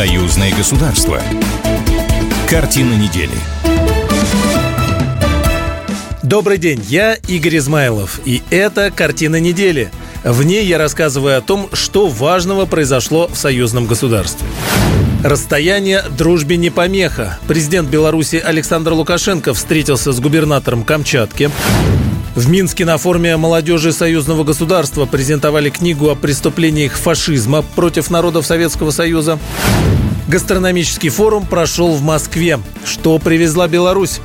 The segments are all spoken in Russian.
Союзное государство. Картина недели. Добрый день, я Игорь Измайлов, и это «Картина недели». В ней я рассказываю о том, что важного произошло в союзном государстве. Расстояние дружбе не помеха. Президент Беларуси Александр Лукашенко встретился с губернатором Камчатки. В Минске на форуме молодежи союзного государства презентовали книгу о преступлениях фашизма против народов Советского Союза. Гастрономический форум прошел в Москве. Что привезла Беларусь?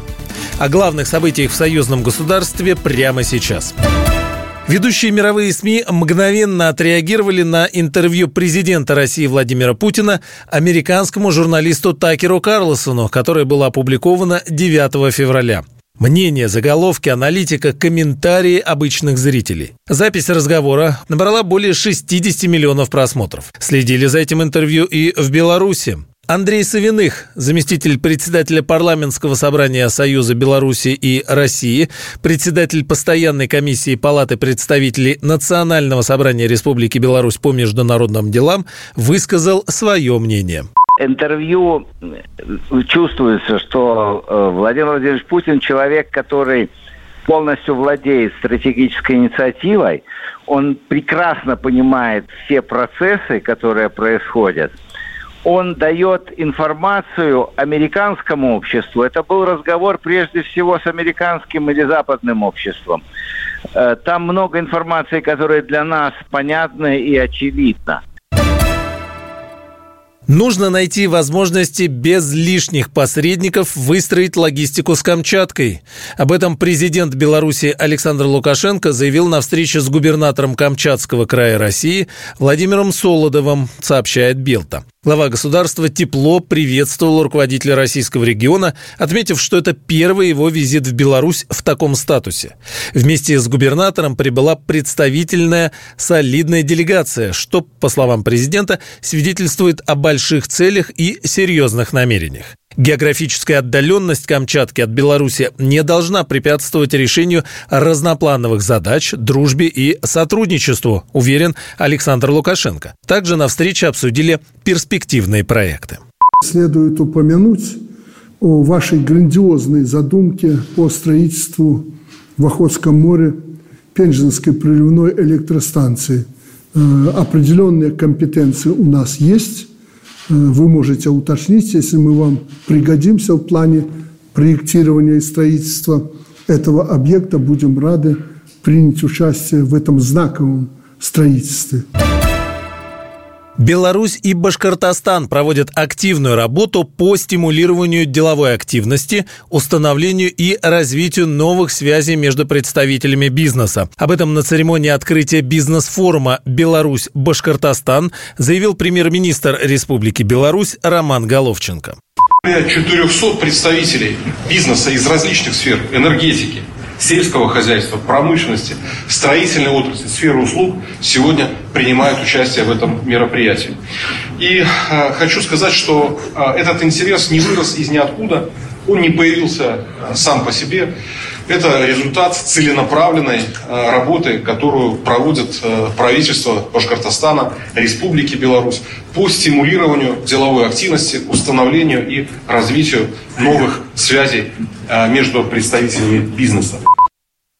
О главных событиях в союзном государстве прямо сейчас. Ведущие мировые СМИ мгновенно отреагировали на интервью президента России Владимира Путина американскому журналисту Такеру Карлосону, которое было опубликовано 9 февраля. Мнение, заголовки, аналитика, комментарии обычных зрителей. Запись разговора набрала более 60 миллионов просмотров. Следили за этим интервью и в Беларуси. Андрей Савиных, заместитель председателя парламентского собрания Союза Беларуси и России, председатель постоянной комиссии Палаты представителей Национального собрания Республики Беларусь по международным делам, высказал свое мнение интервью чувствуется, что э, Владимир Владимирович Путин человек, который полностью владеет стратегической инициативой, он прекрасно понимает все процессы, которые происходят – он дает информацию американскому обществу. Это был разговор прежде всего с американским или западным обществом. Э, там много информации, которая для нас понятна и очевидна. Нужно найти возможности без лишних посредников выстроить логистику с Камчаткой. Об этом президент Беларуси Александр Лукашенко заявил на встрече с губернатором Камчатского края России Владимиром Солодовым, сообщает Белта. Глава государства тепло приветствовал руководителя российского региона, отметив, что это первый его визит в Беларусь в таком статусе. Вместе с губернатором прибыла представительная солидная делегация, что, по словам президента, свидетельствует о больших целях и серьезных намерениях. Географическая отдаленность Камчатки от Беларуси не должна препятствовать решению разноплановых задач, дружбе и сотрудничеству, уверен Александр Лукашенко. Также на встрече обсудили перспективные проекты. Следует упомянуть о вашей грандиозной задумке по строительству в Охотском море Пенжинской приливной электростанции. Э, определенные компетенции у нас есть – вы можете уточнить, если мы вам пригодимся в плане проектирования и строительства этого объекта, будем рады принять участие в этом знаковом строительстве. Беларусь и Башкортостан проводят активную работу по стимулированию деловой активности, установлению и развитию новых связей между представителями бизнеса. Об этом на церемонии открытия бизнес-форума «Беларусь-Башкортостан» заявил премьер-министр Республики Беларусь Роман Головченко. Более 400 представителей бизнеса из различных сфер энергетики, сельского хозяйства, промышленности, строительной отрасли, сферы услуг сегодня принимают участие в этом мероприятии. И э, хочу сказать, что э, этот интерес не вырос из ниоткуда, он не появился э, сам по себе. Это результат целенаправленной э, работы, которую проводит э, правительство Башкортостана, Республики Беларусь по стимулированию деловой активности, установлению и развитию новых связей э, между представителями бизнеса.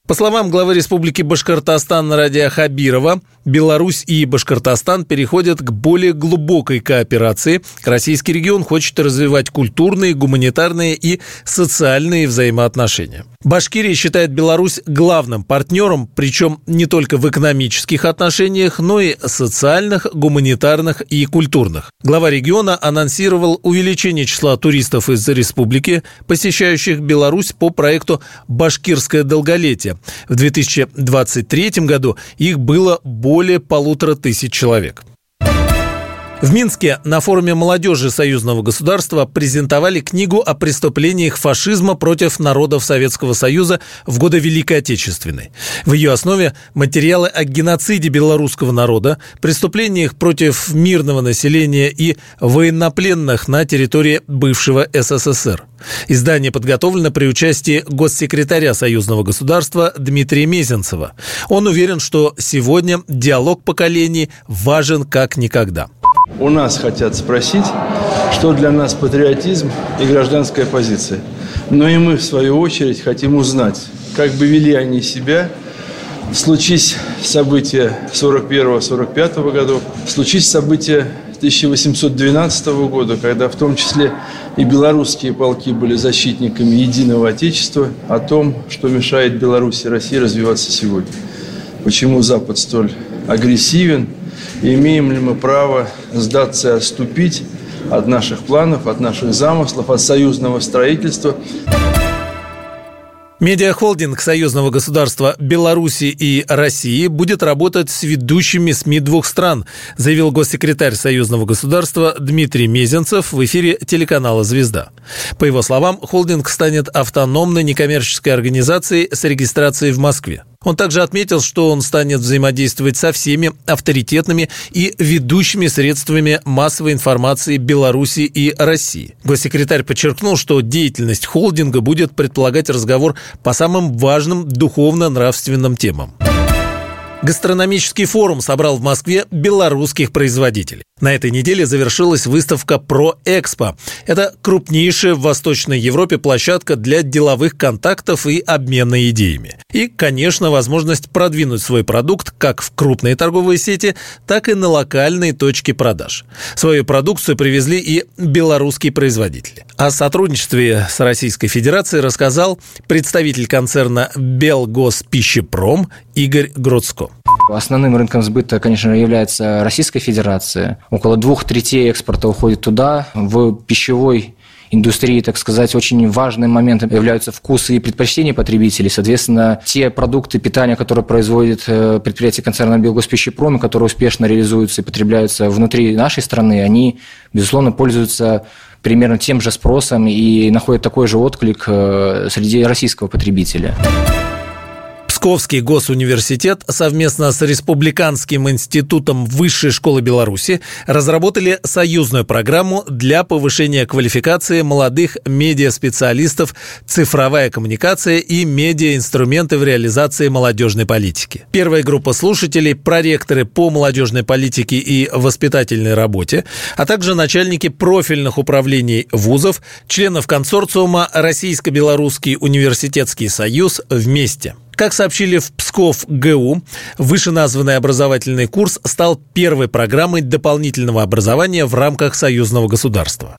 По словам главы Республики Башкортостан Радия Хабирова, Беларусь и Башкортостан переходят к более глубокой кооперации. Российский регион хочет развивать культурные, гуманитарные и социальные взаимоотношения. Башкирия считает Беларусь главным партнером, причем не только в экономических отношениях, но и социальных, гуманитарных и культурных. Глава региона анонсировал увеличение числа туристов из республики, посещающих Беларусь по проекту «Башкирское долголетие». В 2023 году их было более полутора тысяч человек. В Минске на форуме молодежи союзного государства презентовали книгу о преступлениях фашизма против народов Советского Союза в годы Великой Отечественной. В ее основе материалы о геноциде белорусского народа, преступлениях против мирного населения и военнопленных на территории бывшего СССР. Издание подготовлено при участии госсекретаря союзного государства Дмитрия Мезенцева. Он уверен, что сегодня диалог поколений важен как никогда. У нас хотят спросить, что для нас патриотизм и гражданская позиция. Но и мы, в свою очередь, хотим узнать, как бы вели они себя, случись события 41-45 годов, случись события 1812 года, когда в том числе и белорусские полки были защитниками единого Отечества, о том, что мешает Беларуси и России развиваться сегодня. Почему Запад столь агрессивен, имеем ли мы право сдаться и отступить от наших планов, от наших замыслов, от союзного строительства. Медиахолдинг союзного государства Беларуси и России будет работать с ведущими СМИ двух стран, заявил госсекретарь союзного государства Дмитрий Мезенцев в эфире телеканала «Звезда». По его словам, холдинг станет автономной некоммерческой организацией с регистрацией в Москве. Он также отметил, что он станет взаимодействовать со всеми авторитетными и ведущими средствами массовой информации Беларуси и России. Госсекретарь подчеркнул, что деятельность холдинга будет предполагать разговор по самым важным духовно-нравственным темам. Гастрономический форум собрал в Москве белорусских производителей. На этой неделе завершилась выставка «Про-Экспо». Это крупнейшая в Восточной Европе площадка для деловых контактов и обмена идеями. И, конечно, возможность продвинуть свой продукт как в крупные торговые сети, так и на локальные точки продаж. Свою продукцию привезли и белорусские производители. О сотрудничестве с Российской Федерацией рассказал представитель концерна «Белгоспищепром» Игорь Гродско. Основным рынком сбыта, конечно, является Российская Федерация. Около двух третей экспорта уходит туда. В пищевой индустрии, так сказать, очень важным моментом являются вкусы и предпочтения потребителей. Соответственно, те продукты питания, которые производит э, предприятие концерна Белгоспищепром, которые успешно реализуются и потребляются внутри нашей страны, они, безусловно, пользуются примерно тем же спросом и находят такой же отклик э, среди российского потребителя. Московский госуниверситет совместно с Республиканским институтом Высшей школы Беларуси разработали союзную программу для повышения квалификации молодых медиаспециалистов «Цифровая коммуникация и медиаинструменты в реализации молодежной политики». Первая группа слушателей – проректоры по молодежной политике и воспитательной работе, а также начальники профильных управлений вузов, членов консорциума Российско-Белорусский университетский союз «Вместе». Как сообщили в Псков ГУ, вышеназванный образовательный курс стал первой программой дополнительного образования в рамках союзного государства.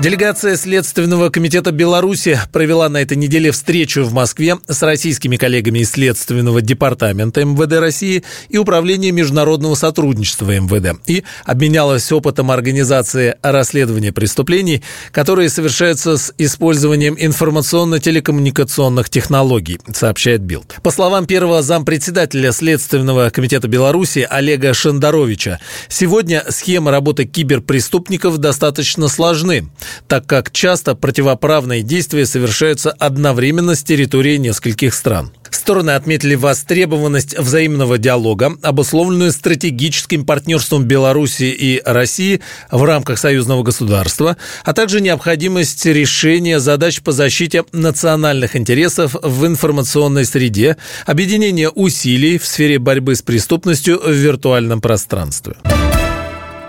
Делегация Следственного комитета Беларуси провела на этой неделе встречу в Москве с российскими коллегами из Следственного департамента МВД России и Управления международного сотрудничества МВД и обменялась опытом организации расследования преступлений, которые совершаются с использованием информационно-телекоммуникационных технологий, сообщает Билд. По словам первого зампредседателя Следственного комитета Беларуси Олега Шандаровича, сегодня схемы работы киберпреступников достаточно сложны так как часто противоправные действия совершаются одновременно с территории нескольких стран. Стороны отметили востребованность взаимного диалога, обусловленную стратегическим партнерством Беларуси и России в рамках союзного государства, а также необходимость решения задач по защите национальных интересов в информационной среде, объединение усилий в сфере борьбы с преступностью в виртуальном пространстве.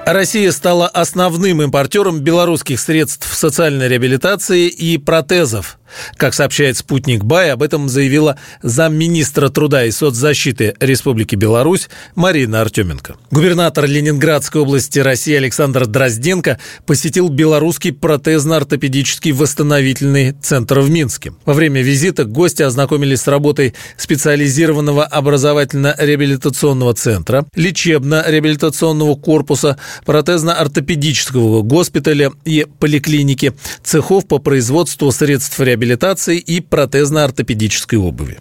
Россия стала основным импортером белорусских средств социальной реабилитации и протезов. Как сообщает «Спутник Бай», об этом заявила замминистра труда и соцзащиты Республики Беларусь Марина Артеменко. Губернатор Ленинградской области России Александр Дрозденко посетил белорусский протезно-ортопедический восстановительный центр в Минске. Во время визита гости ознакомились с работой специализированного образовательно-реабилитационного центра, лечебно-реабилитационного корпуса, протезно-ортопедического госпиталя и поликлиники, цехов по производству средств реабилитации реабилитации и протезно-ортопедической обуви.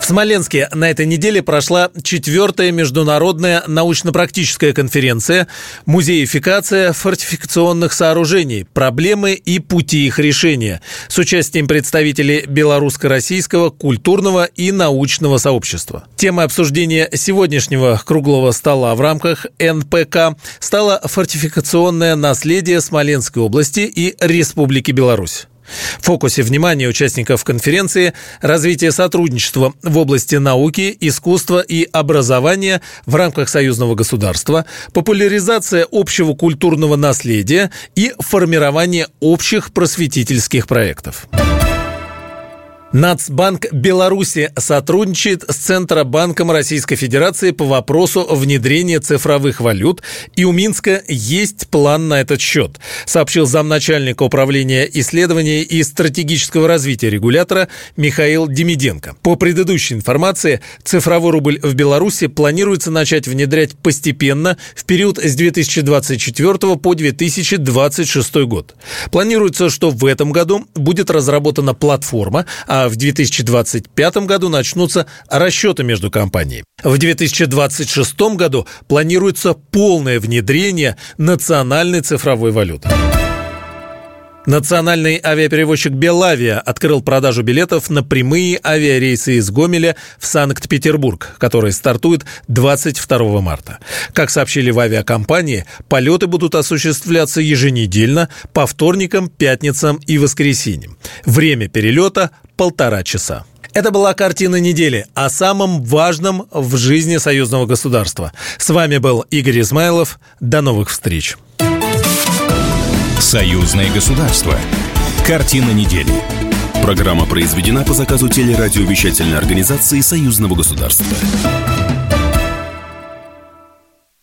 В Смоленске на этой неделе прошла четвертая международная научно-практическая конференция «Музеификация фортификационных сооружений. Проблемы и пути их решения» с участием представителей белорусско-российского культурного и научного сообщества. Темой обсуждения сегодняшнего круглого стола в рамках НПК стало фортификационное наследие Смоленской области и Республики Беларусь. В фокусе внимания участников конференции развитие сотрудничества в области науки, искусства и образования в рамках союзного государства, популяризация общего культурного наследия и формирование общих просветительских проектов. Нацбанк Беларуси сотрудничает с Центробанком Российской Федерации по вопросу внедрения цифровых валют, и у Минска есть план на этот счет, сообщил замначальника управления исследований и стратегического развития регулятора Михаил Демиденко. По предыдущей информации, цифровой рубль в Беларуси планируется начать внедрять постепенно в период с 2024 по 2026 год. Планируется, что в этом году будет разработана платформа, а в 2025 году начнутся расчеты между компаниями. В 2026 году планируется полное внедрение национальной цифровой валюты. Национальный авиаперевозчик «Белавия» открыл продажу билетов на прямые авиарейсы из Гомеля в Санкт-Петербург, которые стартуют 22 марта. Как сообщили в авиакомпании, полеты будут осуществляться еженедельно по вторникам, пятницам и воскресеньям. Время перелета – полтора часа. Это была картина недели о самом важном в жизни союзного государства. С вами был Игорь Измайлов. До новых встреч. Союзное государство. Картина недели. Программа произведена по заказу телерадиовещательной организации Союзного государства.